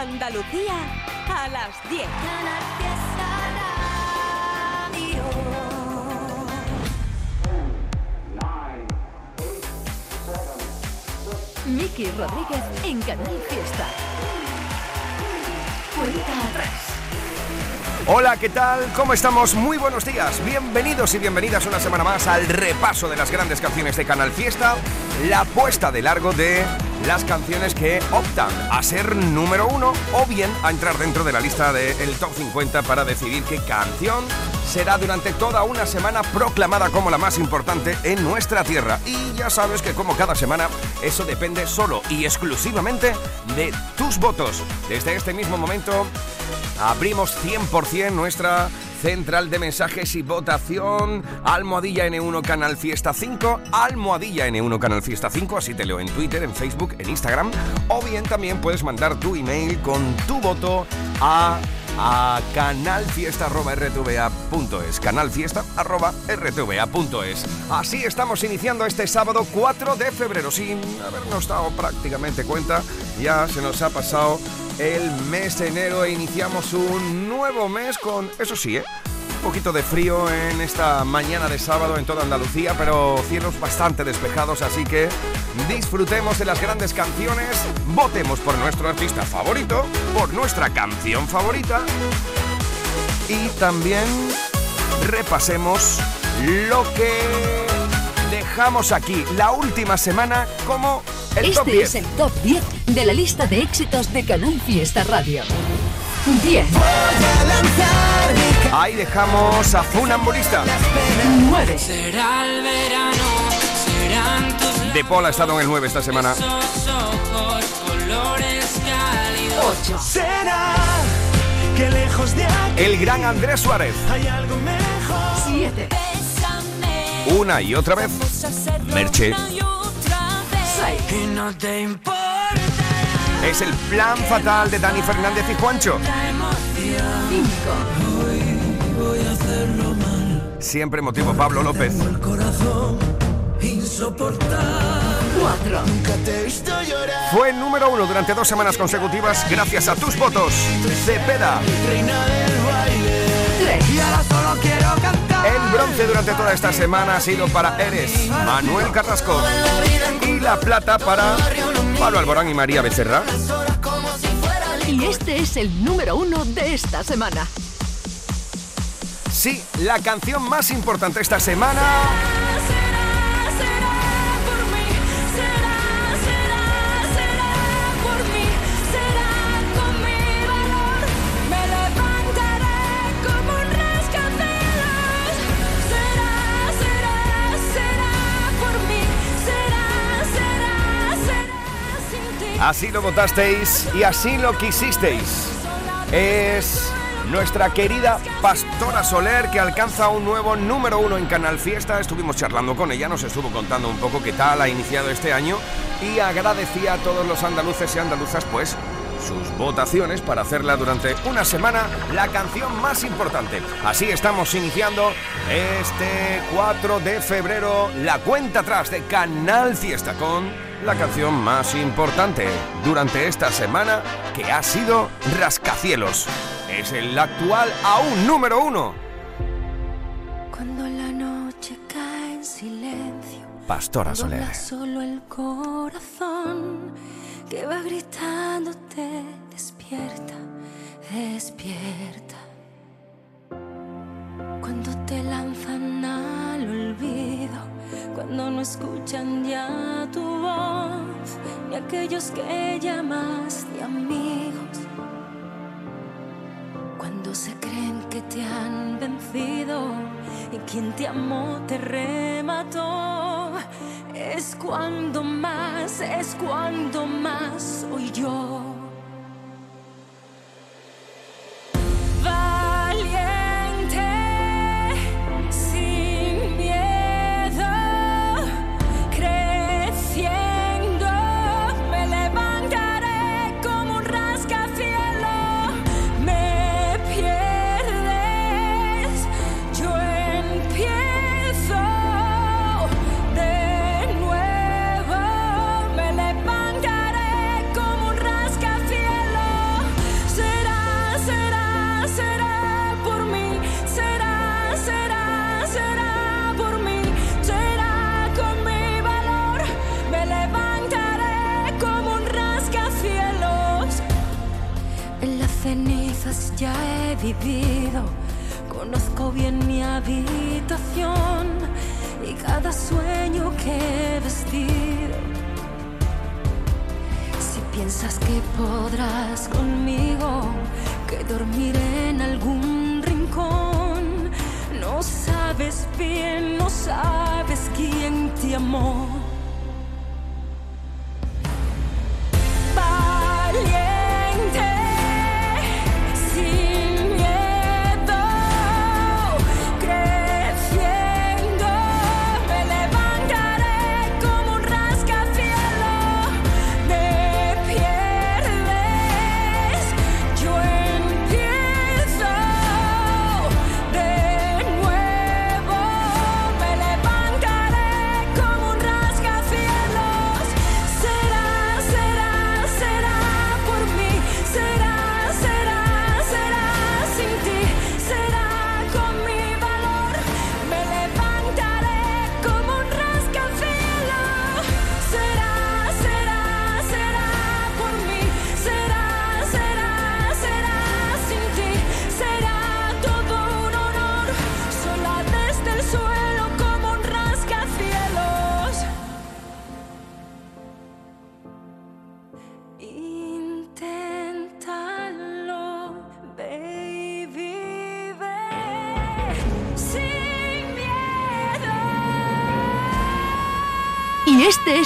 Andalucía a las 10. Miki Rodríguez en Canal Fiesta. Hola, ¿qué tal? ¿Cómo estamos? Muy buenos días. Bienvenidos y bienvenidas una semana más al repaso de las grandes canciones de Canal Fiesta, la puesta de largo de las canciones que optan a ser número uno o bien a entrar dentro de la lista del top 50 para decidir qué canción será durante toda una semana proclamada como la más importante en nuestra tierra. Y ya sabes que como cada semana, eso depende solo y exclusivamente de tus votos. Desde este mismo momento abrimos 100% nuestra central de mensajes y votación. Almohadilla N1 Canal Fiesta 5. Almohadilla N1 Canal Fiesta 5. Así te leo en Twitter, en Facebook, en Instagram. O bien también puedes mandar tu email con tu voto a a canalfiesta.rtva.es canalfiesta.rtva.es Así estamos iniciando este sábado 4 de febrero sin habernos dado prácticamente cuenta ya se nos ha pasado el mes de enero e iniciamos un nuevo mes con, eso sí, ¿eh? un poquito de frío en esta mañana de sábado en toda Andalucía, pero cielos bastante despejados, así que disfrutemos de las grandes canciones, votemos por nuestro artista favorito, por nuestra canción favorita y también repasemos lo que dejamos aquí la última semana como el este top 10. es el top 10 de la lista de éxitos de Canal Fiesta Radio. 10. Ahí dejamos a Funambulista. 9. Será el verano, serán tus De Paul ha estado en el 9 esta semana. esos ojos, colores cálidos. 8. Será que lejos de aquí El gran Andrés Suárez. hay algo mejor. 7. Una y otra vez. Merche. 6. Y no te importa Es el plan fatal de Dani Fernández y Juancho. 5. Siempre motivo Pablo López. El corazón insoportable. 4. Nunca te he visto llorar. Fue el número uno durante dos semanas consecutivas gracias a tus votos. Cepeda. Reina El bronce durante toda esta semana ha sido para Eres, Manuel Carrasco. Y la plata para Pablo Alborán y María Becerra. Y este es el número 1 de esta semana. Sí, la canción más importante esta semana. Así lo votasteis y así lo quisisteis. Es nuestra querida Pastora Soler que alcanza un nuevo número uno en Canal Fiesta. Estuvimos charlando con ella, nos estuvo contando un poco qué tal ha iniciado este año y agradecía a todos los andaluces y andaluzas pues sus votaciones para hacerla durante una semana la canción más importante. Así estamos iniciando este 4 de febrero la cuenta atrás de Canal Fiesta con la canción más importante durante esta semana que ha sido Rascacielos. Es el actual aún número uno. Cuando la noche cae en silencio, Pastora Soler. solo el corazón que va gritándote despierta, despierta. Cuando te lanzan al olvido, cuando no escuchan ya tu voz, ni aquellos que llamas de amigos. Cuando se creen que te han vencido y quien te amó te remató, es cuando más, es cuando más soy yo. Vivido, conozco bien mi habitación y cada sueño que he vestido. Si piensas que podrás conmigo, que dormiré en algún rincón, no sabes bien, no sabes quién te amó.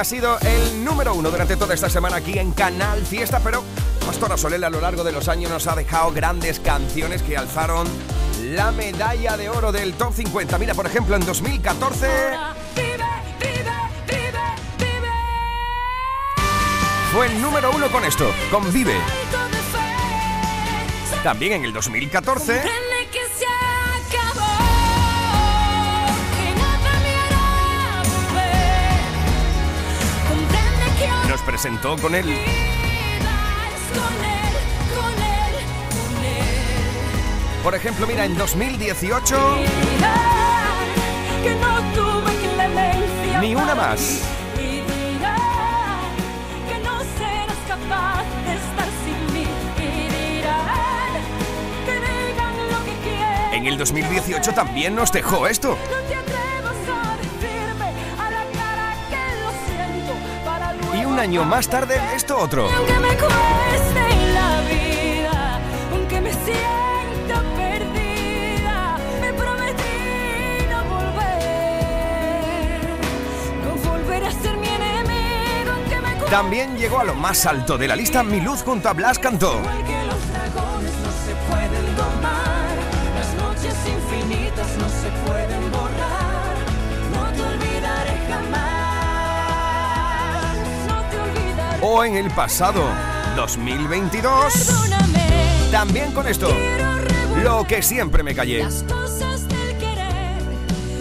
Ha sido el número uno durante toda esta semana aquí en Canal Fiesta, pero Pastora Soler a lo largo de los años nos ha dejado grandes canciones que alzaron la medalla de oro del Top 50. Mira, por ejemplo, en 2014 Vive, vive, vive, vive. fue el número uno con esto, con Vive. También en el 2014 nos presentó con él. Por ejemplo, mira, en 2018 Y dirá que no tuve clemencia Ni una más. en el 2018 también nos dejó esto. Año más tarde esto otro. aunque me cueste la vida, aunque me sienta perdida, me prometí no volver, no volver a ser mi enemigo, aunque me También llegó a lo más alto de la lista Mi Luz junto a Blas cantó. O en el pasado 2022 Perdóname, también con esto. Lo que siempre me callé. las cosas del querer.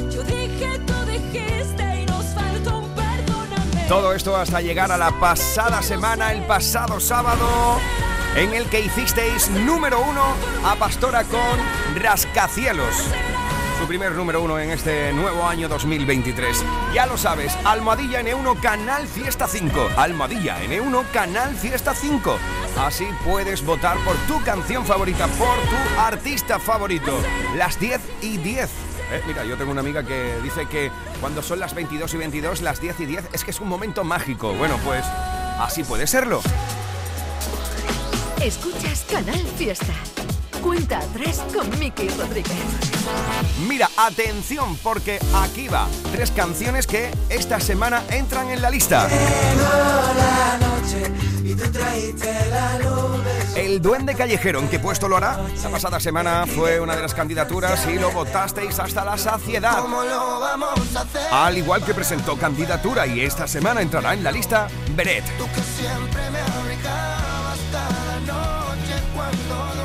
Yo dije, tú dijiste y nos faltó un perdóname. Todo esto hasta llegar a la pasada semana, el pasado sábado, en el que hicisteis número uno a Pastora con Rascacielos. Primer número uno en este nuevo año 2023. Ya lo sabes, Almohadilla N1 Canal Fiesta 5. Almohadilla N1 Canal Fiesta 5. Así puedes votar por tu canción favorita, por tu artista favorito. Las 10 y 10. Eh, mira, yo tengo una amiga que dice que cuando son las 22 y 22, las 10 y 10, es que es un momento mágico. Bueno, pues así puede serlo. Escuchas Canal Fiesta. Cuenta 3 con Miki Rodríguez. Mira, atención, porque aquí va. Tres canciones que esta semana entran en la lista. El Duende Callejero, ¿en qué puesto lo hará? La pasada semana fue una de las candidaturas y lo votasteis hasta la saciedad. Al igual que presentó candidatura y esta semana entrará en la lista Beret.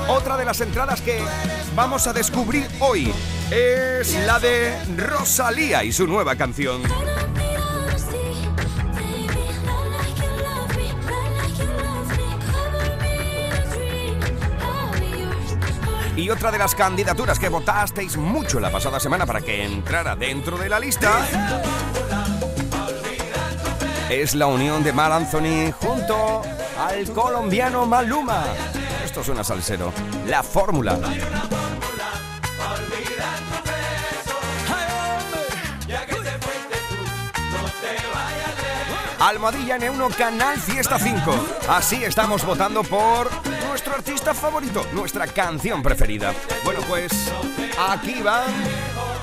Otra de las entradas que vamos a descubrir hoy es la de Rosalía y su nueva canción. Y otra de las candidaturas que votasteis mucho la pasada semana para que entrara dentro de la lista es la unión de Mar Anthony junto al colombiano Maluma. Esto suena salsero. La fórmula. Almohadilla N1 Canal Fiesta 5. Así estamos votando por nuestro artista favorito, nuestra canción preferida. Bueno, pues aquí van.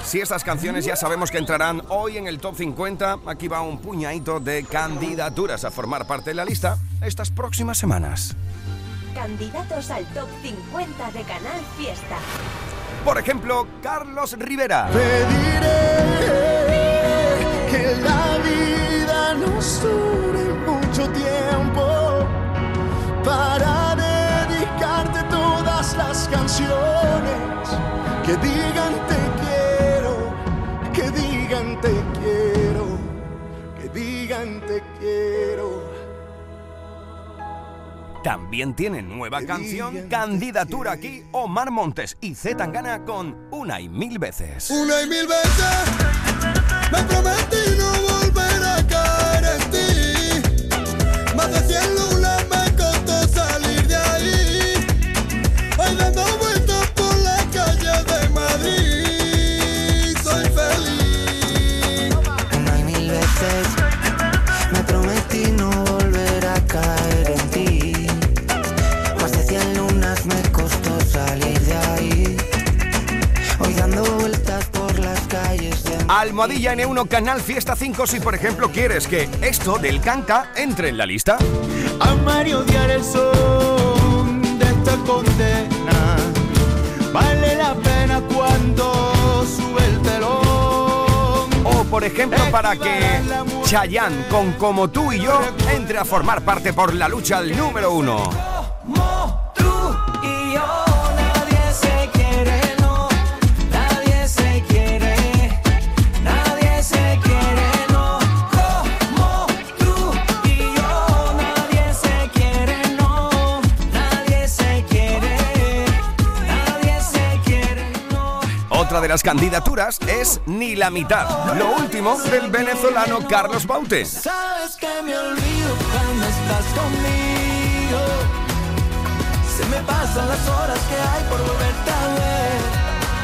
Si estas canciones ya sabemos que entrarán hoy en el top 50, aquí va un puñadito de candidaturas a formar parte de la lista estas próximas semanas. Candidatos al top 50 de Canal Fiesta. Por ejemplo, Carlos Rivera. que la vida nos dure mucho tiempo para dedicarte todas las canciones que digan te quiero, que digan te quiero, que digan te quiero. También tiene nueva canción, candidatura aquí, Omar Montes y Z Tangana con Una y Mil Veces. Una y mil veces me prometí Almohadilla N1 Canal Fiesta 5 si por ejemplo quieres que esto del canca entre en la lista. Amar y odiar el son de esta condena. Vale la pena cuando sube el telón. O por ejemplo para que Chayanne con Como tú y yo entre a formar parte por la lucha al número uno. Como tú y yo, Otra de las candidaturas es Ni la mitad, lo último del venezolano Carlos Baute. Sabes que me olvido cuando estás conmigo. Se me pasan las horas que hay por volverte a ver.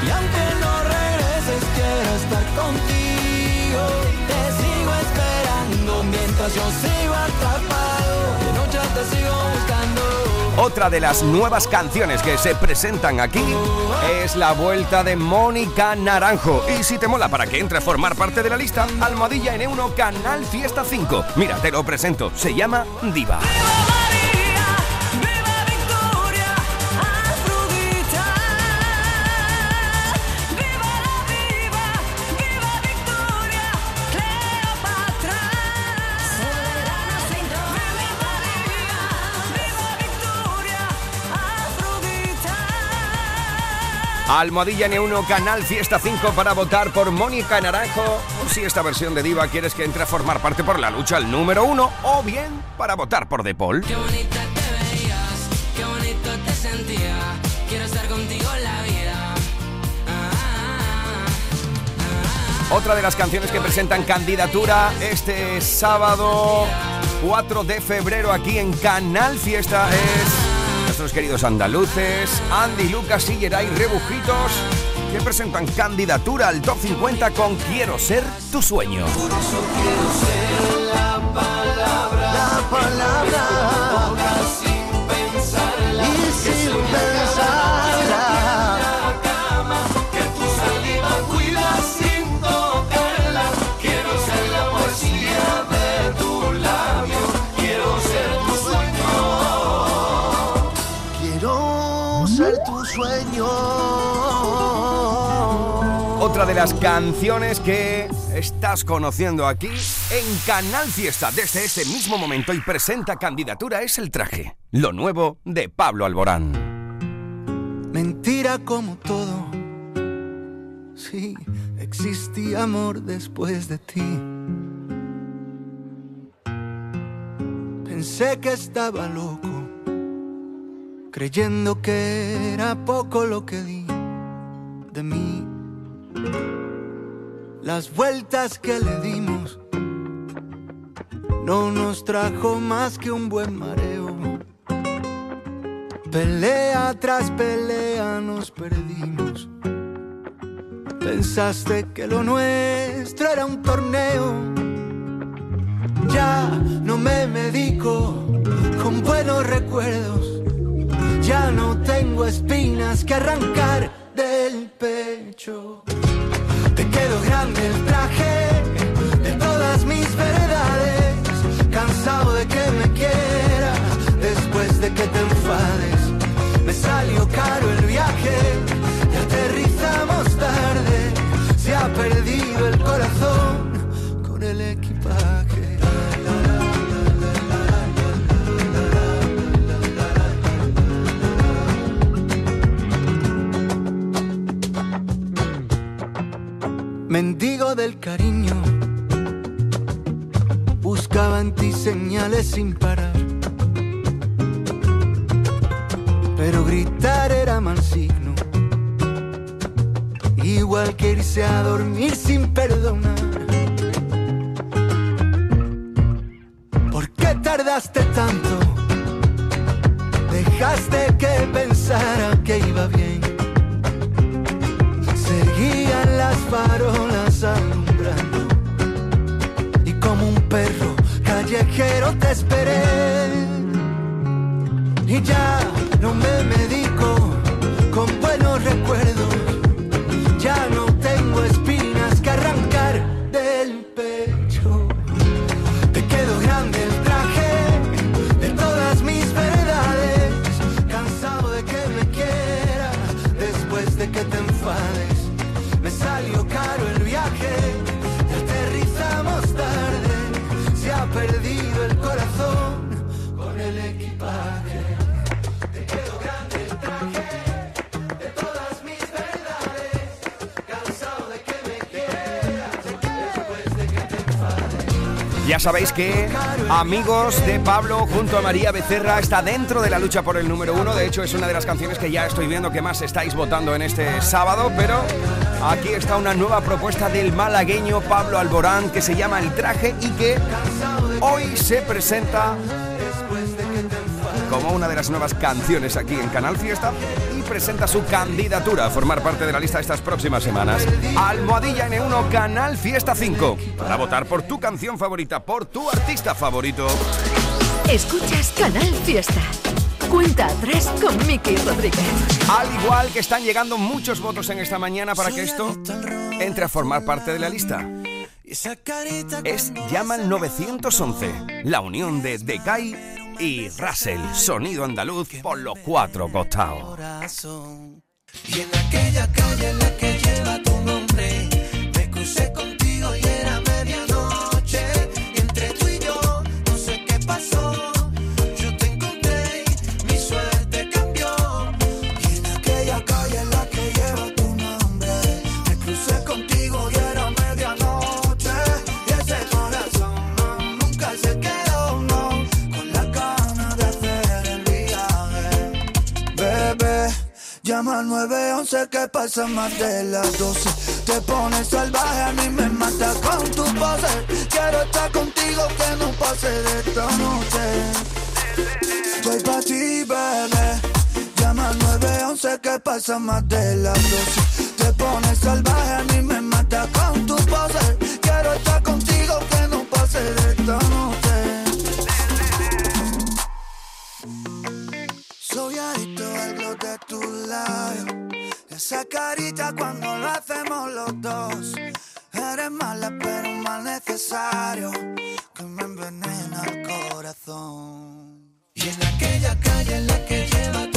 Y aunque no regreses, quiero estar contigo. Te sigo esperando mientras yo sigo atrapado. De noche te sigo buscando. Otra de las nuevas canciones que se presentan aquí es la vuelta de Mónica Naranjo. Y si te mola para que entre a formar parte de la lista, Almohadilla N1 Canal Fiesta 5. Mira, te lo presento. Se llama Diva. Almohadilla N1 Canal Fiesta 5 para votar por Mónica Naranjo. O si esta versión de Diva quieres que entre a formar parte por la lucha al número uno, o bien para votar por De Paul. Qué bonita te veías, qué bonito te sentía. Quiero estar contigo en la vida. Ah, Otra de las canciones que presentan candidatura este sábado 4 de febrero aquí en Canal Fiesta es nuestros queridos andaluces, Andy, Lucas y Geray Rebujitos, que presentan candidatura al top 50 con Quiero ser tu sueño. La palabra y sin las canciones que estás conociendo aquí en Canal Fiesta desde este mismo momento y presenta candidatura es El Traje, lo nuevo de Pablo Alborán. Mentira como todo. Sí, existía amor después de ti. Pensé que estaba loco, creyendo que era poco lo que di de mí. Las vueltas que le dimos no nos trajo más que un buen mareo. Pelea tras pelea nos perdimos. Pensaste que lo nuestro era un torneo. Ya no me medico con buenos recuerdos. Ya no tengo espinas que arrancar del pecho. Te quedó grande el traje que Amigos de Pablo junto a María Becerra está dentro de la lucha por el número uno. De hecho, es una de las canciones que ya estoy viendo que más estáis votando en este sábado. Pero aquí está una nueva propuesta del malagueño Pablo Alborán que se llama El Traje y que hoy se presenta como una de las nuevas canciones aquí en Canal Fiesta y presenta su candidatura a formar parte de la lista estas próximas semanas. Almohadilla N1 Canal Fiesta 5 para votar por tu canción favorita, por tu artista favorito. Escuchas Canal Fiesta. Cuenta atrás con Miki Rodríguez. Al igual que están llegando muchos votos en esta mañana para que esto entre a formar parte de la lista. Es Llaman 911, la unión de Decay y Russell, sonido andaluz por los cuatro costados. Llama al 911 que pasa más de las 12. Te pones salvaje, a mí me mata con tu pose. Quiero estar contigo, que no pase de esta noche. Voy pa' ti, bebé. Llama al 911 que pasa más de las 12. Te pones salvaje, a mí me mata con tu pose. Quiero estar contigo, que no pase de esta noche. Soy de tu labio. Esa carita cuando lo hacemos los dos. Eres mala, pero mal necesario. Que me envenena el corazón. Y en aquella calle en la que lleva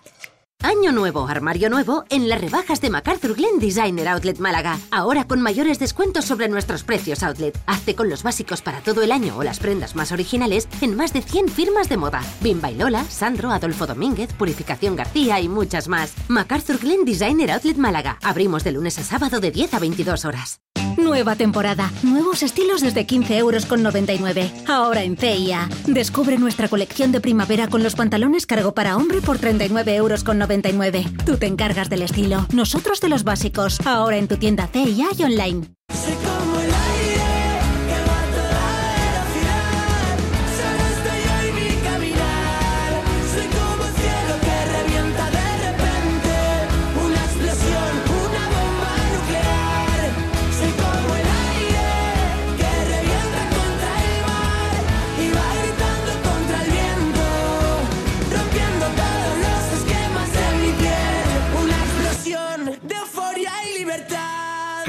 Año nuevo, armario nuevo en las rebajas de MacArthur Glen Designer Outlet Málaga. Ahora con mayores descuentos sobre nuestros precios outlet. Hazte con los básicos para todo el año o las prendas más originales en más de 100 firmas de moda. Bimba y Lola, Sandro, Adolfo Domínguez, Purificación García y muchas más. MacArthur Glen Designer Outlet Málaga. Abrimos de lunes a sábado de 10 a 22 horas. Nueva temporada, nuevos estilos desde 15 euros con 99. Ahora en CIA. Descubre nuestra colección de primavera con los pantalones cargo para hombre por 39 euros con 99. Tú te encargas del estilo, nosotros de los básicos. Ahora en tu tienda CIA y online.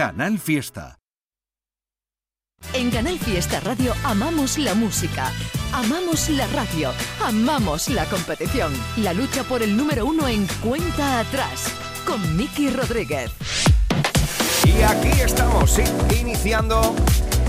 Canal Fiesta. En Canal Fiesta Radio amamos la música, amamos la radio, amamos la competición. La lucha por el número uno en cuenta atrás con Miki Rodríguez. Y aquí estamos, sí, iniciando,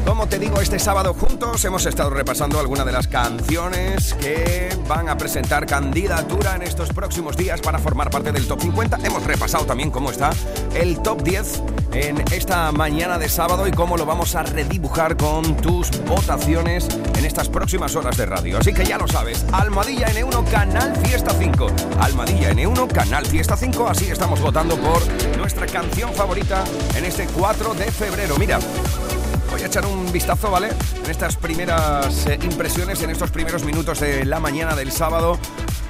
como te digo, este sábado juntos. Hemos estado repasando algunas de las canciones que van a presentar candidatura en estos próximos días para formar parte del top 50. Hemos repasado también cómo está el top 10 en esta mañana de sábado y cómo lo vamos a redibujar con tus votaciones en estas próximas horas de radio. Así que ya lo sabes, Almadilla N1 Canal Fiesta 5. Almadilla N1 Canal Fiesta 5. Así estamos votando por nuestra canción favorita en este 4 de febrero. Mira, voy a echar un vistazo, ¿vale? En estas primeras eh, impresiones, en estos primeros minutos de la mañana del sábado.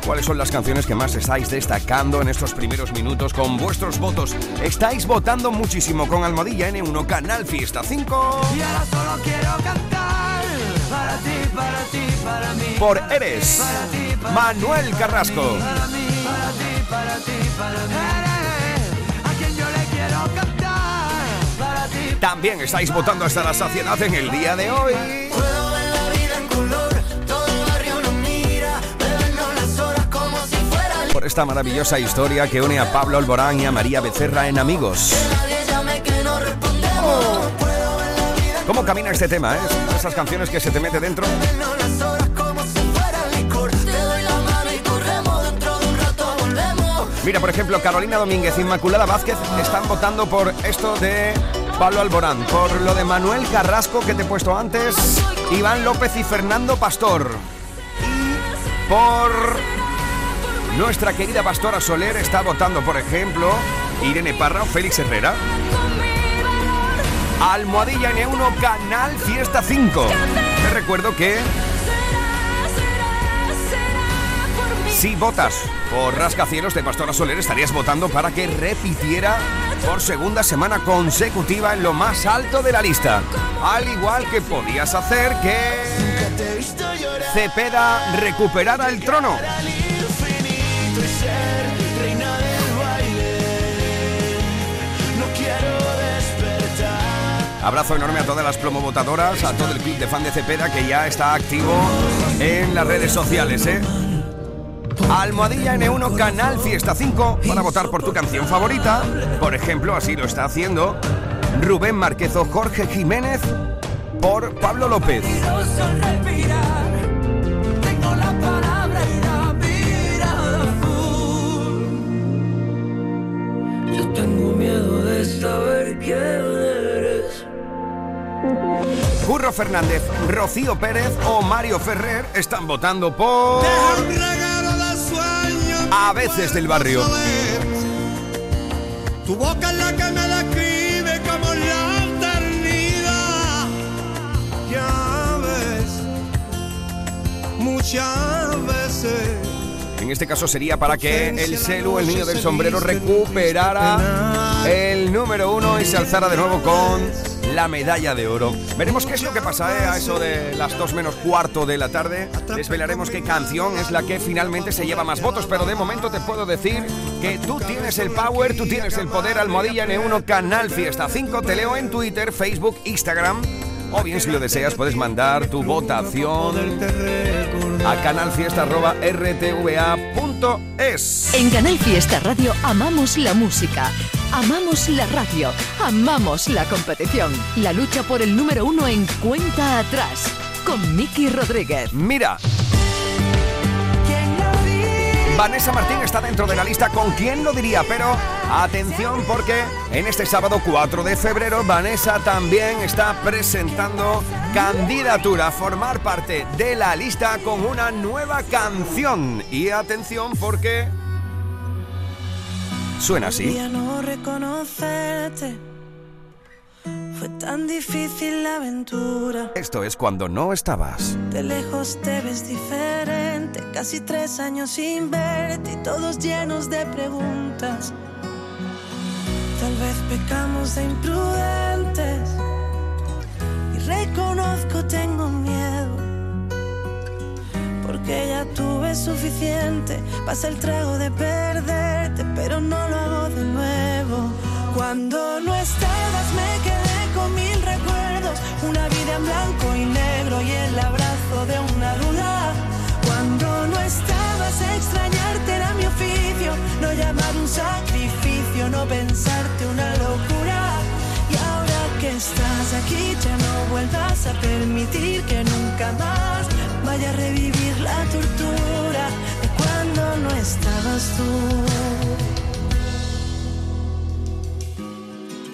¿Cuáles son las canciones que más estáis destacando en estos primeros minutos con vuestros votos? Estáis votando muchísimo con Almohadilla N1 Canal Fiesta 5. Y ahora solo quiero cantar para ti, para ti, para mí. Por Eres, Para ti, para Manuel Carrasco. Para mí, para ti, para ti, para mí. Eres a quien yo le quiero cantar para ti. También estáis votando hasta la saciedad en el día de hoy. Esta maravillosa historia que une a Pablo Alborán y a María Becerra en Amigos. ¿Cómo camina este tema, eh? Esas canciones que se te mete dentro. Mira, por ejemplo, Carolina Domínguez, Inmaculada Vázquez están votando por esto de Pablo Alborán, por lo de Manuel Carrasco que te he puesto antes, Iván López y Fernando Pastor. Por Nuestra querida Pastora Soler está votando, por ejemplo, Irene Parra o Félix Herrera. Almohadilla N1 Canal Fiesta 5. Te recuerdo que si votas por Rascacielos de Pastora Soler estarías votando para que repitiera por segunda semana consecutiva en lo más alto de la lista. Al igual que podías hacer que Cepeda recuperara el trono. Abrazo enorme a todas las promovotadoras, a todo el club de fan de Cepeda que ya está activo en las redes sociales, ¿eh? Almohadilla N1 Canal Fiesta 5 para votar por tu canción favorita. Por ejemplo, así lo está haciendo Rubén Marquezo Jorge Jiménez por Pablo López. Tengo miedo de saber. Curro Fernández, Rocío Pérez o Mario Ferrer están votando por A veces del barrio. Tu boca es la que me describe como la eternidad. Ya ves, muchas veces. En este caso sería para que el Celu, el niño del sombrero, recuperara el número uno y se alzara de nuevo con la medalla de oro. Veremos qué es lo que pasa ¿eh? a eso de las 2 menos cuarto de la tarde. Desvelaremos qué canción es la que finalmente se lleva más votos, pero de momento te puedo decir que tú tienes el power, tú tienes el poder. Almohadilla N1 Canal Fiesta 5. Te leo en Twitter, Facebook, Instagram. O bien, si lo deseas, puedes mandar tu votación a canalfiesta.rtva.es. En Canal Fiesta Radio amamos la música, amamos la radio, amamos la competición. La lucha por el número uno en cuenta atrás. Con Miki Rodríguez. Mira. Vanessa Martín está dentro de la lista con quién lo diría, pero atención porque en este sábado 4 de febrero Vanessa también está presentando candidatura a formar parte de la lista con una nueva canción. Y atención porque suena así. No reconocerte. Fue tan difícil la aventura. Esto es cuando no estabas. De lejos te ves diferente. Casi tres años sin verte y todos llenos de preguntas. Tal vez pecamos de imprudentes. Y reconozco, tengo miedo. Porque ya tuve suficiente. Pasa el trago de perderte, pero no lo hago de nuevo. Cuando no estabas me quedé con mil recuerdos, una vida en blanco y negro y el abrazo de una duda. Cuando no estabas extrañarte era mi oficio, no llamar un sacrificio, no pensarte una locura. Y ahora que estás aquí ya no vuelvas a permitir que nunca más vaya a revivir la tortura de cuando no estabas tú.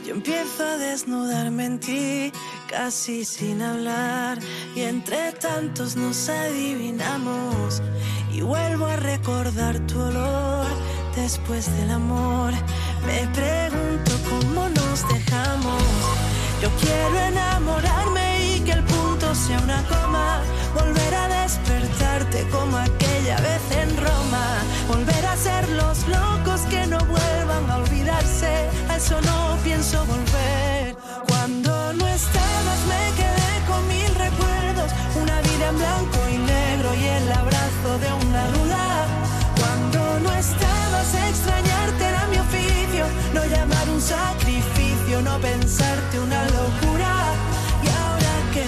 Yo empiezo a desnudarme en ti, casi sin hablar, y entre tantos nos adivinamos. Y vuelvo a recordar tu olor después del amor. Me pregunto cómo nos dejamos. Yo quiero enamorarme sea una coma. Volver a despertarte como aquella vez en Roma. Volver a ser los locos que no vuelvan a olvidarse. A eso no pienso volver. Cuando no estabas me quedé con mil recuerdos. Una vida en blanco y negro y el abrazo de una duda. Cuando no estabas extrañarte era mi oficio. No llamar un sacrificio, no pensarte una locura.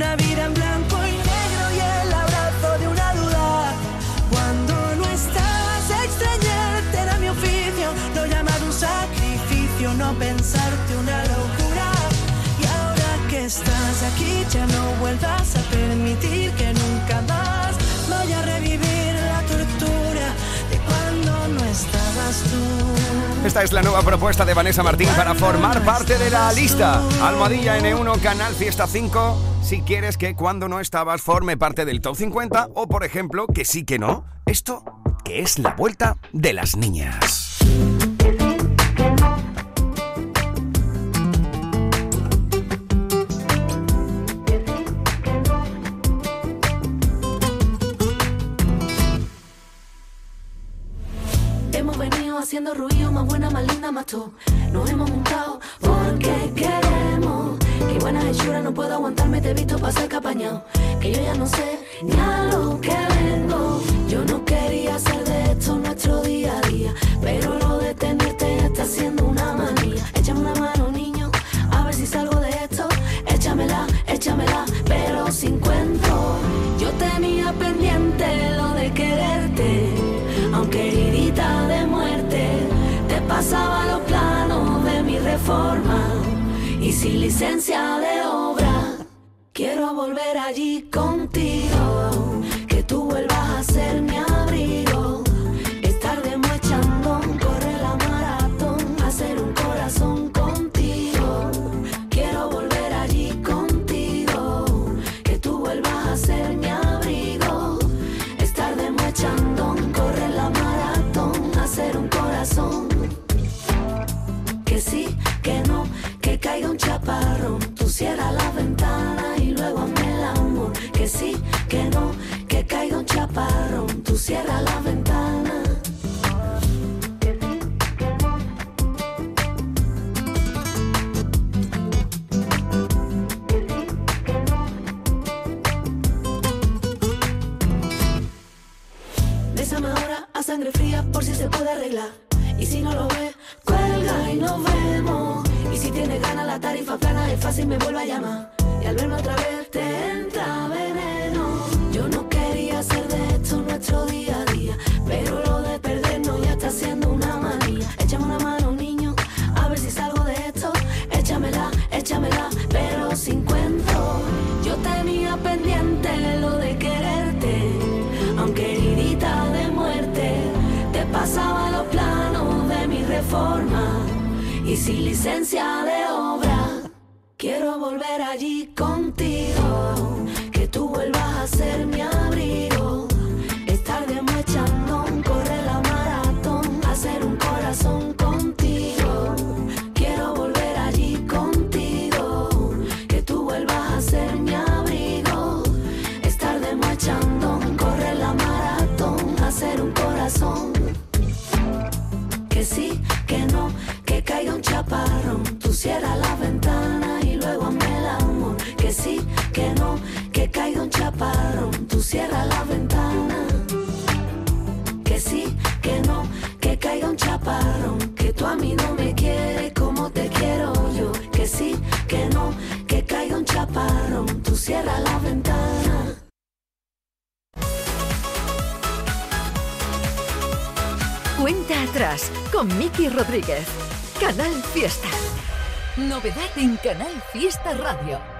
una vida en blanco y negro y el abrazo de una duda. Cuando no estabas, extrañarte era mi oficio, lo llamado un sacrificio, no pensarte una locura. Y ahora que estás aquí, ya no vuelvas a permitir que nunca más vaya a revivir la tortura de cuando no estabas tú. Esta es la nueva propuesta de Vanessa Martín para formar parte de la lista. Almohadilla N1, Canal Fiesta 5. Si quieres que cuando no estabas forme parte del top 50 o, por ejemplo, que sí que no. Esto que es la vuelta de las niñas. Haciendo ruido, más buena, más linda, más tú. Nos hemos juntado porque queremos. Qué buena hechura, no puedo aguantarme, te he visto pasar capañado. Que yo ya no sé ni a lo que vengo. Yo no pasaba los planos de mi reforma y sin licencia de obra. Quiero volver allí contigo, fría por si se puede arreglar. Y si no lo ve, cuelga y nos vemos. Y si tiene ganas la tarifa plana es fácil, me vuelve a llamar. Y al verme otra vez te pasaba los planos de mi reforma y sin licencia de obra. Quiero volver allí contigo, que tú vuelvas a ser mi abrigo. Cierra la ventana. Que sí, que no, que caiga un chaparrón. Que tú a mí no me quieres como te quiero yo. Que sí, que no, que caiga un chaparrón. Tú cierra la ventana. Cuenta atrás con Miki Rodríguez. Canal Fiesta. Novedad en Canal Fiesta Radio.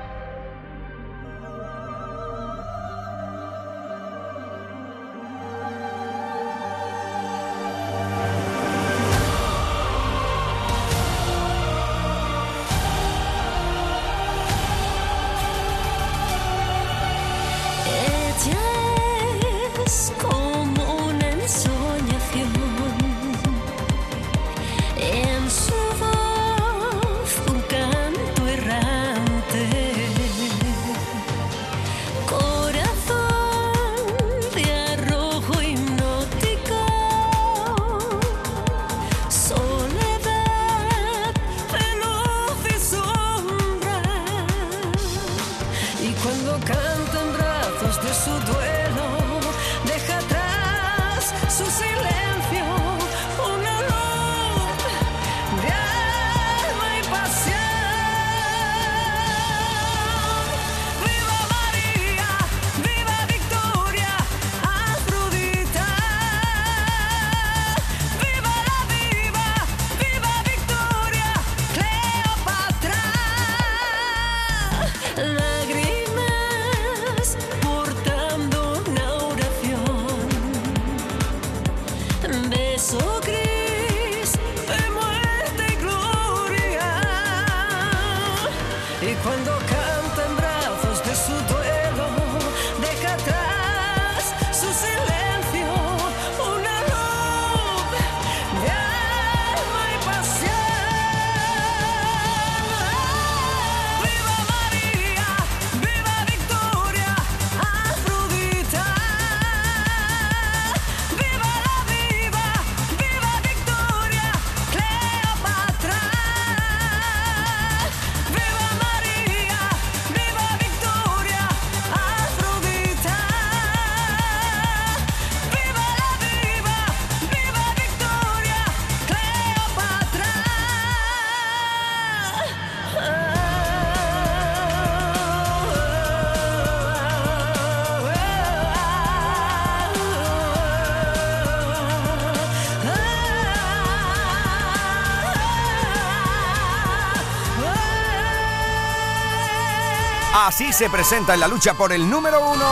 Así se presenta en la lucha por el número uno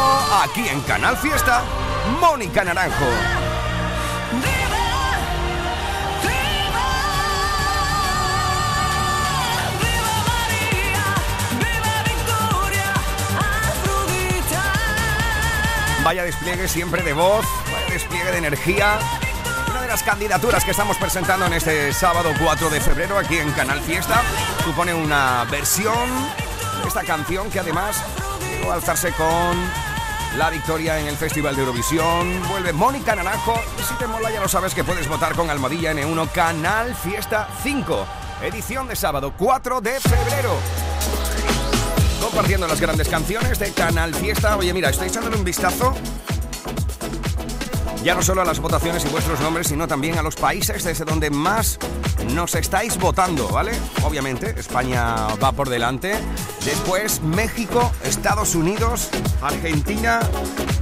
aquí en Canal Fiesta, Mónica Naranjo. Vaya despliegue siempre de voz, vaya despliegue de energía. Una de las candidaturas que estamos presentando en este sábado 4 de febrero aquí en Canal Fiesta supone una versión esta canción que además llegó a alzarse con la victoria en el Festival de Eurovisión. Vuelve Mónica Naranjo y si te mola ya lo sabes que puedes votar con Almohadilla N1 Canal Fiesta 5, edición de sábado 4 de febrero compartiendo las grandes canciones de Canal Fiesta. Oye, mira, estoy echándole un vistazo ya no solo a las votaciones y vuestros nombres, sino también a los países desde donde más nos estáis votando, ¿vale? Obviamente, España va por delante. Después, México, Estados Unidos, Argentina,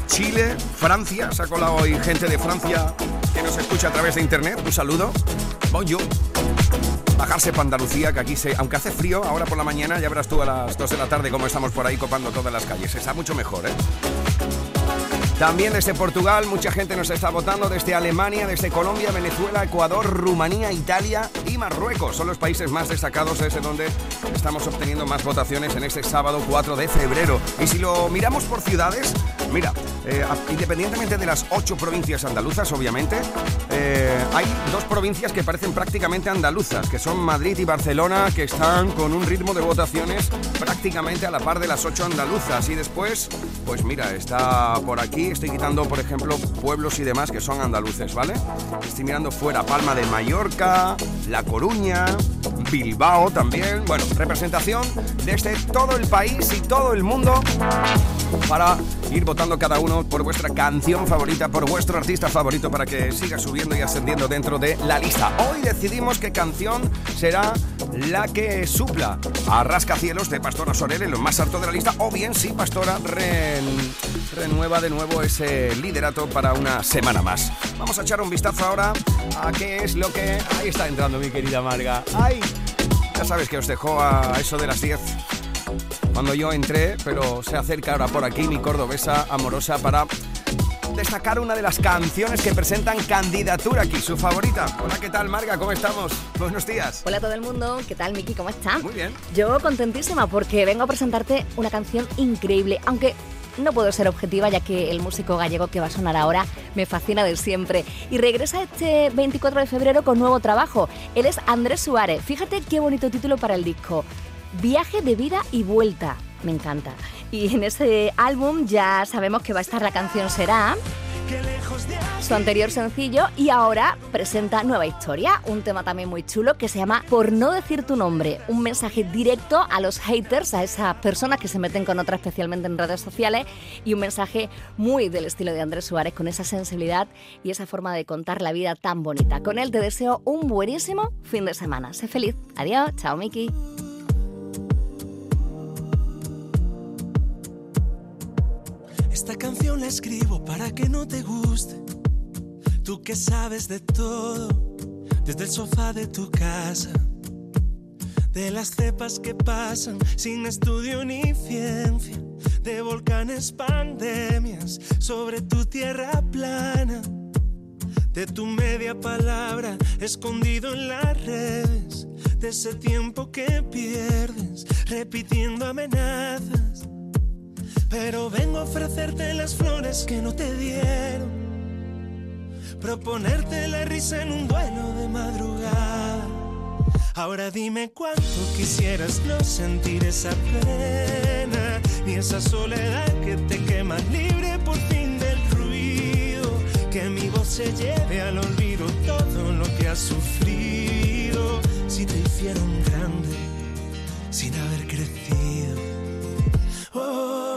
Chile, Francia. Se ha colado hoy gente de Francia que nos escucha a través de internet. Un saludo. Bonjour bajarse para Andalucía, que aquí se, aunque hace frío, ahora por la mañana ya verás tú a las 2 de la tarde cómo estamos por ahí copando todas las calles. Está mucho mejor, ¿eh? También desde Portugal, mucha gente nos está votando, desde Alemania, desde Colombia, Venezuela, Ecuador, Rumanía, Italia y Marruecos. Son los países más destacados desde donde estamos obteniendo más votaciones en este sábado 4 de febrero. Y si lo miramos por ciudades, mira, eh, independientemente de las ocho provincias andaluzas, obviamente, eh, hay dos provincias que parecen prácticamente andaluzas, que son Madrid y Barcelona, que están con un ritmo de votaciones prácticamente a la par de las ocho andaluzas. Y después, pues mira, está por aquí, estoy quitando, por ejemplo, pueblos y demás que son andaluces, ¿vale? Estoy mirando fuera Palma de Mallorca, La Coruña, Bilbao también. Bueno, representación desde todo el país y todo el mundo para ir votando cada uno por vuestra canción favorita, por vuestro artista favorito para que siga subiendo y ascendiendo dentro de la lista. Hoy decidimos qué canción será la que supla a Rascacielos de Pastora Sorel en lo más alto de la lista o bien si Pastora ren- renueva de nuevo ese liderato para una semana más. Vamos a echar un vistazo ahora a qué es lo que... Ahí está entrando mi querida Marga. Ya sabes que os dejó a eso de las 10 cuando yo entré, pero se acerca ahora por aquí mi cordobesa amorosa para destacar una de las canciones que presentan candidatura aquí, su favorita. Hola, ¿qué tal, Marga? ¿Cómo estamos? Buenos días. Hola a todo el mundo, ¿qué tal Miki? ¿Cómo estás? Muy bien. Yo contentísima porque vengo a presentarte una canción increíble, aunque no puedo ser objetiva ya que el músico gallego que va a sonar ahora me fascina de siempre. Y regresa este 24 de febrero con nuevo trabajo. Él es Andrés Suárez. Fíjate qué bonito título para el disco. Viaje de vida y vuelta. Me encanta. Y en ese álbum ya sabemos que va a estar la canción Será su anterior sencillo y ahora presenta Nueva Historia, un tema también muy chulo que se llama Por no decir tu nombre, un mensaje directo a los haters, a esas personas que se meten con otra especialmente en redes sociales y un mensaje muy del estilo de Andrés Suárez con esa sensibilidad y esa forma de contar la vida tan bonita. Con él te deseo un buenísimo fin de semana. Sé feliz. Adiós, chao Miki. Esta canción la escribo para que no te guste. Tú que sabes de todo, desde el sofá de tu casa. De las cepas que pasan sin estudio ni ciencia. De volcanes, pandemias sobre tu tierra plana. De tu media palabra escondido en las redes. de ese tiempo que pierdes repitiendo amenazas. Pero vengo a ofrecerte las flores que no te dieron. Proponerte la risa en un duelo de madrugada. Ahora dime cuánto quisieras no sentir esa pena, ni esa soledad que te quema libre por fin del ruido. Que mi voz se lleve al olvido todo lo que has sufrido. Si te hicieron grande sin haber crecido. Oh.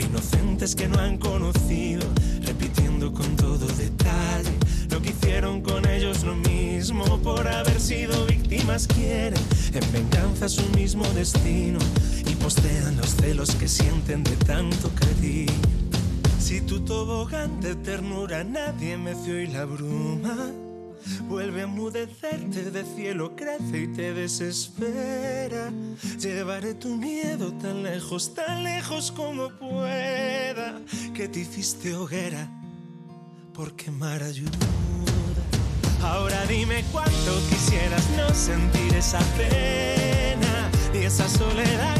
inocentes que no han conocido, repitiendo con todo detalle lo que hicieron con ellos lo mismo por haber sido víctimas quieren en venganza su mismo destino y postean los celos que sienten de tanto cariño. Si tu tobogán de ternura nadie meció y la bruma Vuelve a mudecerte de cielo, crece y te desespera. Llevaré tu miedo tan lejos, tan lejos como pueda. Que te hiciste hoguera por quemar ayuda. Ahora dime cuánto quisieras no sentir esa pena y esa soledad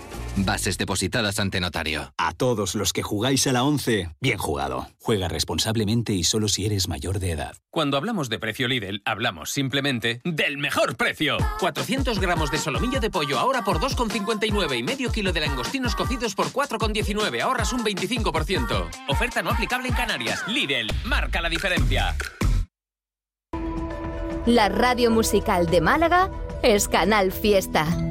bases depositadas ante notario. A todos los que jugáis a la 11, bien jugado. Juega responsablemente y solo si eres mayor de edad. Cuando hablamos de precio Lidl, hablamos simplemente del mejor precio. 400 gramos de solomillo de pollo ahora por 2,59 y medio kilo de langostinos cocidos por 4,19. Ahorras un 25%. Oferta no aplicable en Canarias. Lidl, marca la diferencia. La radio musical de Málaga es Canal Fiesta.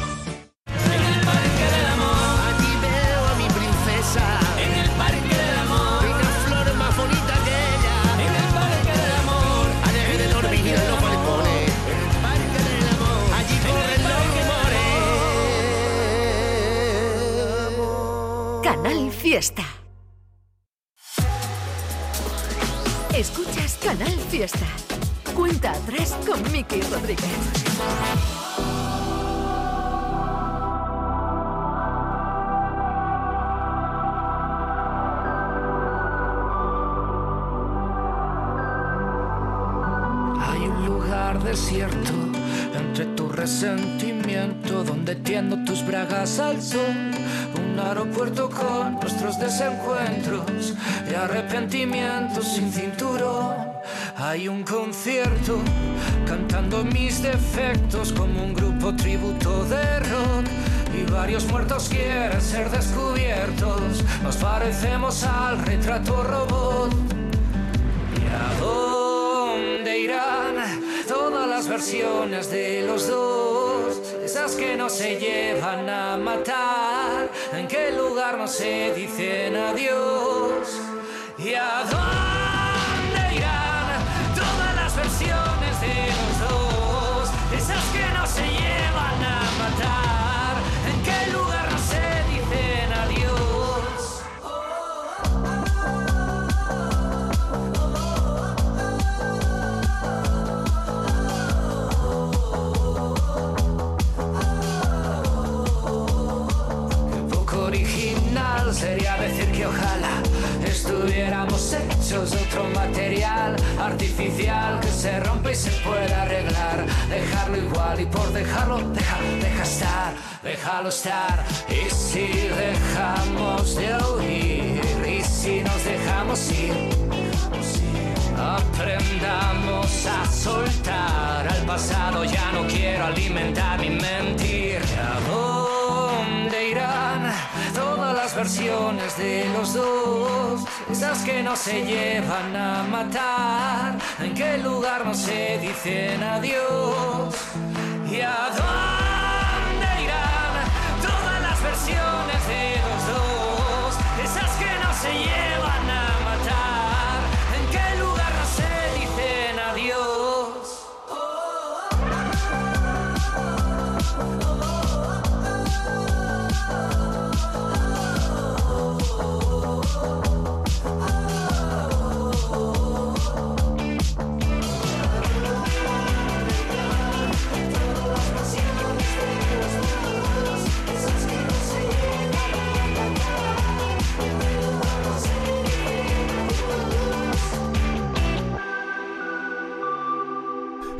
Fiesta. Escuchas Canal Fiesta. Cuenta atrás con Miki Rodríguez. 100 resentimiento, donde tiendo tus bragas al sol. Un aeropuerto con nuestros desencuentros y arrepentimientos sin cinturón. Hay un concierto cantando mis defectos como un grupo tributo de rock. Y varios muertos quieren ser descubiertos. Nos parecemos al retrato robot. Las versiones de los dos? Esas que no se llevan a matar. ¿En qué lugar no se dicen adiós? ¿Y a dónde irán todas las versiones de los dos? Esas que no se llevan a artificial que se rompe y se puede arreglar. Dejarlo igual y por dejarlo, deja, deja estar, déjalo estar. Y si dejamos de oír y si nos dejamos ir. Aprendamos a soltar al pasado, ya no quiero alimentar mi mentir. ¿A dónde irán todas versiones de los dos? Esas que no se llevan a matar, en qué lugar no se dicen adiós. ¿Y a dónde irán todas las versiones de los dos? Esas que no se llevan a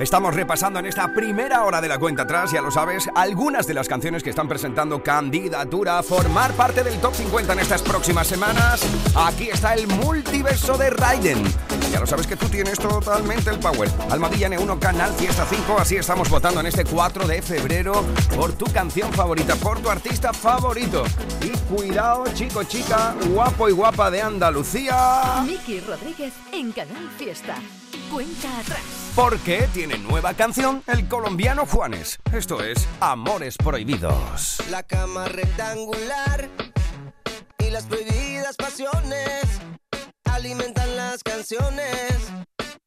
Estamos repasando en esta primera hora de la cuenta atrás, ya lo sabes, algunas de las canciones que están presentando candidatura a formar parte del top 50 en estas próximas semanas. Aquí está el multiverso de Raiden. Ya lo sabes que tú tienes totalmente el power. Almadilla N1 Canal Fiesta 5, así estamos votando en este 4 de febrero por tu canción favorita, por tu artista favorito. Y cuidado, chico, chica, guapo y guapa de Andalucía. Miki Rodríguez en Canal Fiesta. Cuenta atrás. Porque tiene nueva canción el colombiano Juanes. Esto es Amores Prohibidos. La cama rectangular y las prohibidas pasiones alimentan las canciones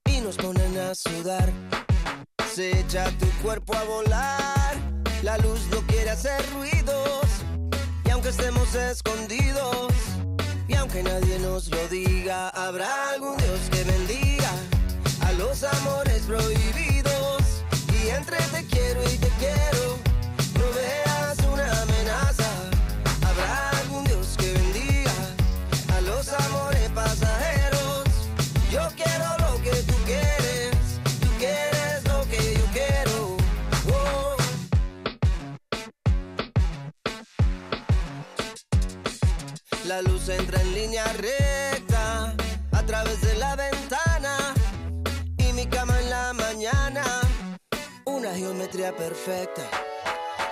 y nos ponen a sudar. Se echa tu cuerpo a volar, la luz no quiere hacer ruidos y aunque estemos escondidos y aunque nadie nos lo diga, habrá algún Dios que bendiga los amores prohibidos. Y entre te quiero y te quiero. No veas una amenaza. Habrá algún Dios que bendiga a los amores pasajeros. Yo quiero lo que tú quieres. Tú quieres lo que yo quiero. La luz entra en línea recta a través de Geometría perfecta,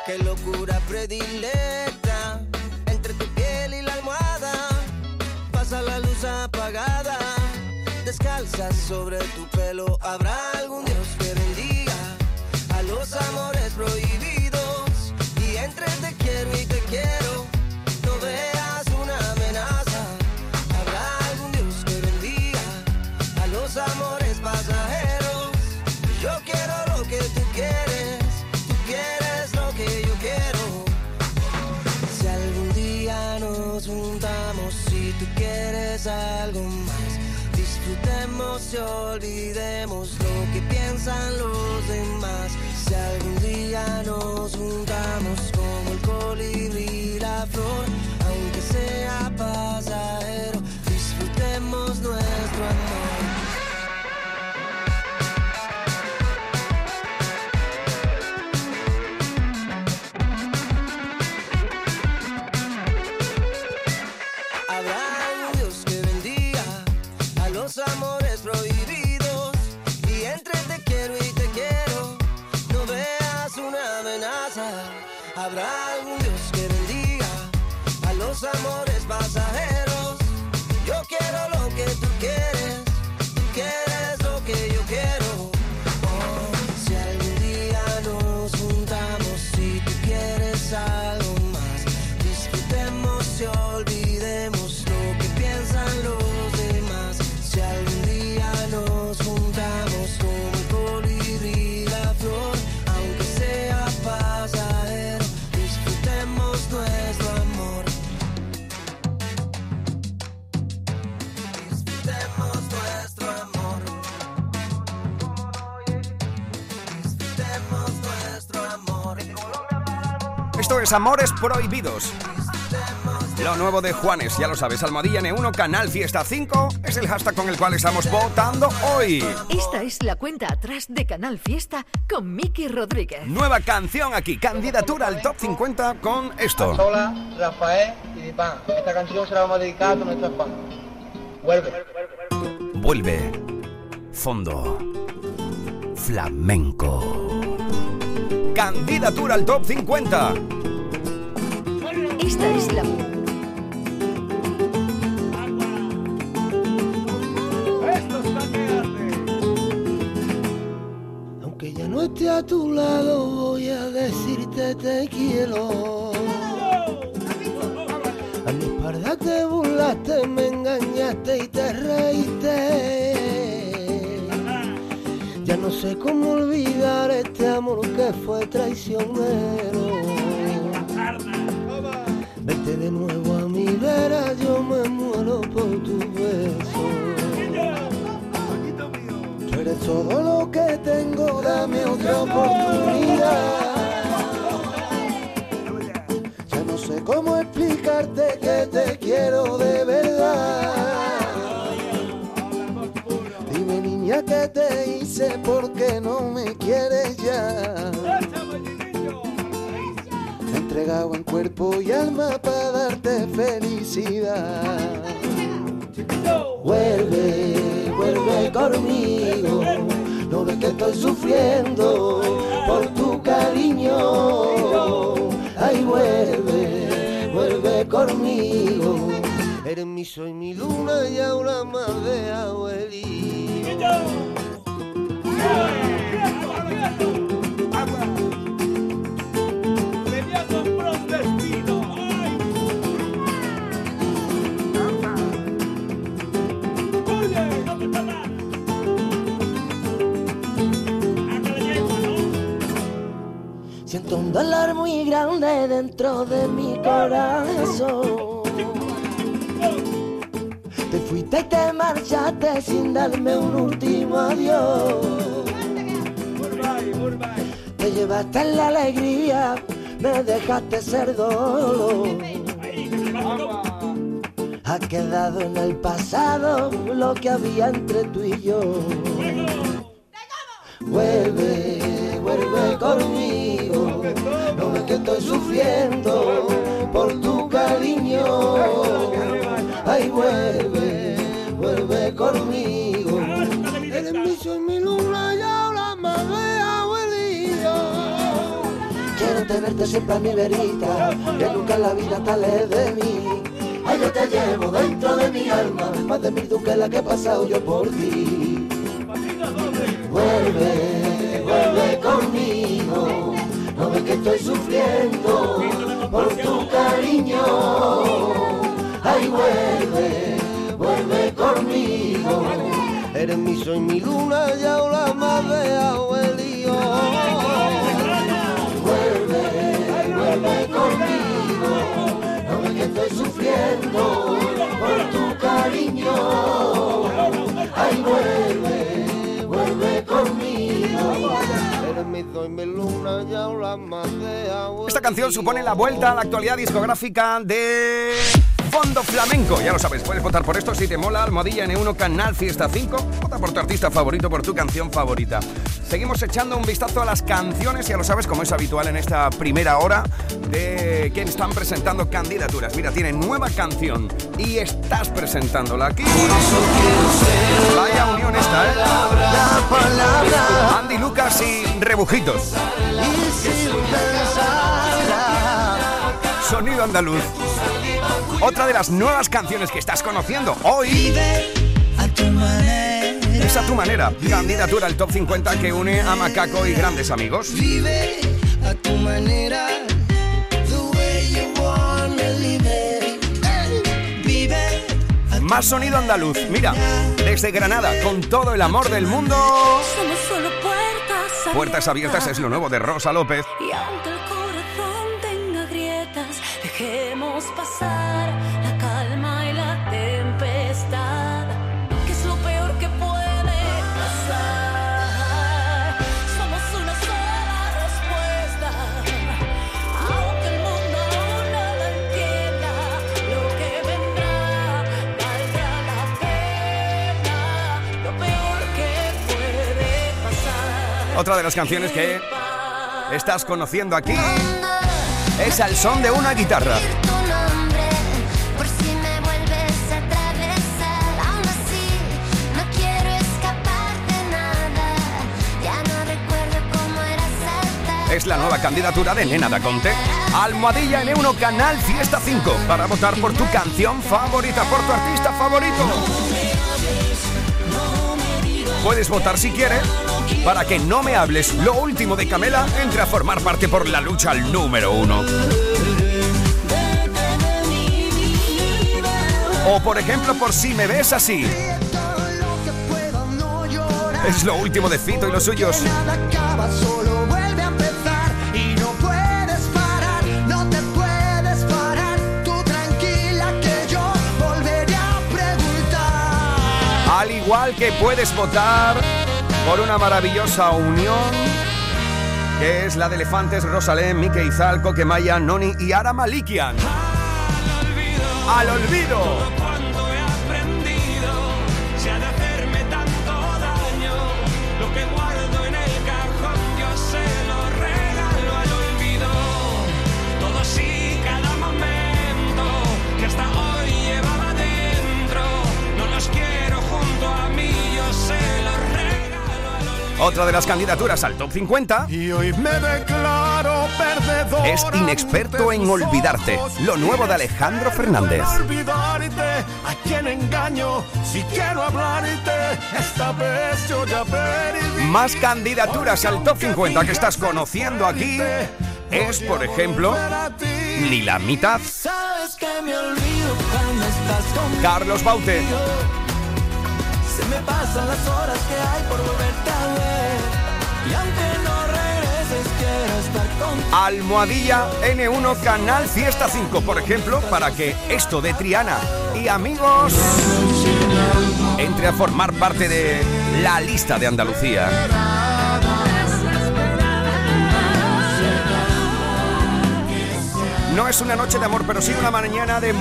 qué locura predilecta entre tu piel y la almohada. Pasa la luz apagada, descalza sobre tu pelo. Habrá algún Dios algo más, disfrutemos y olvidemos lo que piensan los demás. Si algún día nos juntamos como el colibrí y la flor, aunque sea pasajero, disfrutemos nuestro amor. A Amores Prohibidos. Lo nuevo de Juanes, ya lo sabes, Almohadilla N1, Canal Fiesta 5, es el hashtag con el cual estamos votando hoy. Esta es la cuenta atrás de Canal Fiesta con Miki Rodríguez. Nueva canción aquí, candidatura al top 50 con esto. Hola, Rafael y Dipán. Esta canción se la vamos a dedicar a nuestros fans. Vuelve. Vuelve. Fondo. Flamenco. Candidatura al top 50. Aunque ya no esté a tu lado, voy a decirte te quiero. A mi espalda te burlaste, me engañaste y te reíste. Ya no sé cómo olvidar este amor que fue traicionero. De nuevo a mi vera, yo me muero por tu beso. Tú eres todo lo que tengo, dame otra oportunidad. Ya no sé cómo explicarte que te quiero de verdad. Dime niña que te hice porque no me quieres ya. Entregado en cuerpo y alma para darte felicidad. Vuelve, vuelve conmigo. No ves que estoy sufriendo por tu cariño. Ay, vuelve, vuelve conmigo. Eres mi soy mi luna y ahora más de abuelito. Corazón. Te fuiste y te marchaste sin darme un último adiós. Te llevaste la alegría, me dejaste ser dolor. Ha quedado en el pasado lo que había entre tú y yo. Siempre a mi verita, que nunca en la vida te alejes de mí. Ay, yo te llevo dentro de mi alma, más de mil duques la que he pasado yo por ti. Vuelve, vuelve conmigo, no ves que estoy sufriendo por tu cariño. Ay, vuelve, vuelve conmigo. Eres mi sol, mi luna y ahora más de. Por tu cariño. Ay, vuelve, vuelve conmigo. Esta canción supone la vuelta a la actualidad discográfica de flamenco. Ya lo sabes, puedes votar por esto si te mola. Almohadilla N1 Canal Fiesta 5. Vota por tu artista favorito, por tu canción favorita. Seguimos echando un vistazo a las canciones, ya lo sabes, como es habitual en esta primera hora de quien están presentando candidaturas. Mira, tiene nueva canción y estás presentándola aquí. Vaya unión esta, ¿eh? Andy Lucas y Rebujitos. Sonido andaluz. Otra de las nuevas canciones que estás conociendo hoy. Es a tu manera. Candidatura al top 50 que une a Macaco y grandes amigos. Vive a tu manera, Vive Más sonido andaluz. Mira, desde Granada, con todo el amor del mundo. Somos solo puertas Puertas abiertas es lo nuevo de Rosa López. Y aunque el corazón tenga grietas, dejemos pasar Otra de las canciones que estás conociendo aquí es al son de una guitarra. Es la nueva candidatura de Nena Daconte. Almohadilla N1 Canal Fiesta 5 para votar por tu canción favorita, por tu artista favorito. Puedes votar si quieres para que no me hables. Lo último de Camela entre a formar parte por la lucha al número uno. O por ejemplo, por si me ves así. Es lo último de Fito y los suyos. Al igual que puedes votar por una maravillosa unión que es la de Elefantes, Rosalén, Mike Izalco, Kemaya, Noni y Ara Malikian. Al olvido. Otra de las candidaturas al top 50 Y hoy me declaro perdedor. es Inexperto en Olvidarte, lo nuevo de Alejandro Fernández. olvidarte a quien engaño si quiero hablarte esta vez yo ya perdí Más candidaturas al top 50 que estás conociendo aquí es, por ejemplo, Ni la mitad. Carlos Baute. Se me pasan las horas que hay por volverte a ver. Y aunque no regreses, quiero estar contigo. Almohadilla N1 Canal Fiesta 5, por ejemplo, para que esto de Triana y amigos entre a formar parte de la lista de Andalucía. No es una noche de amor, pero sí una mañana de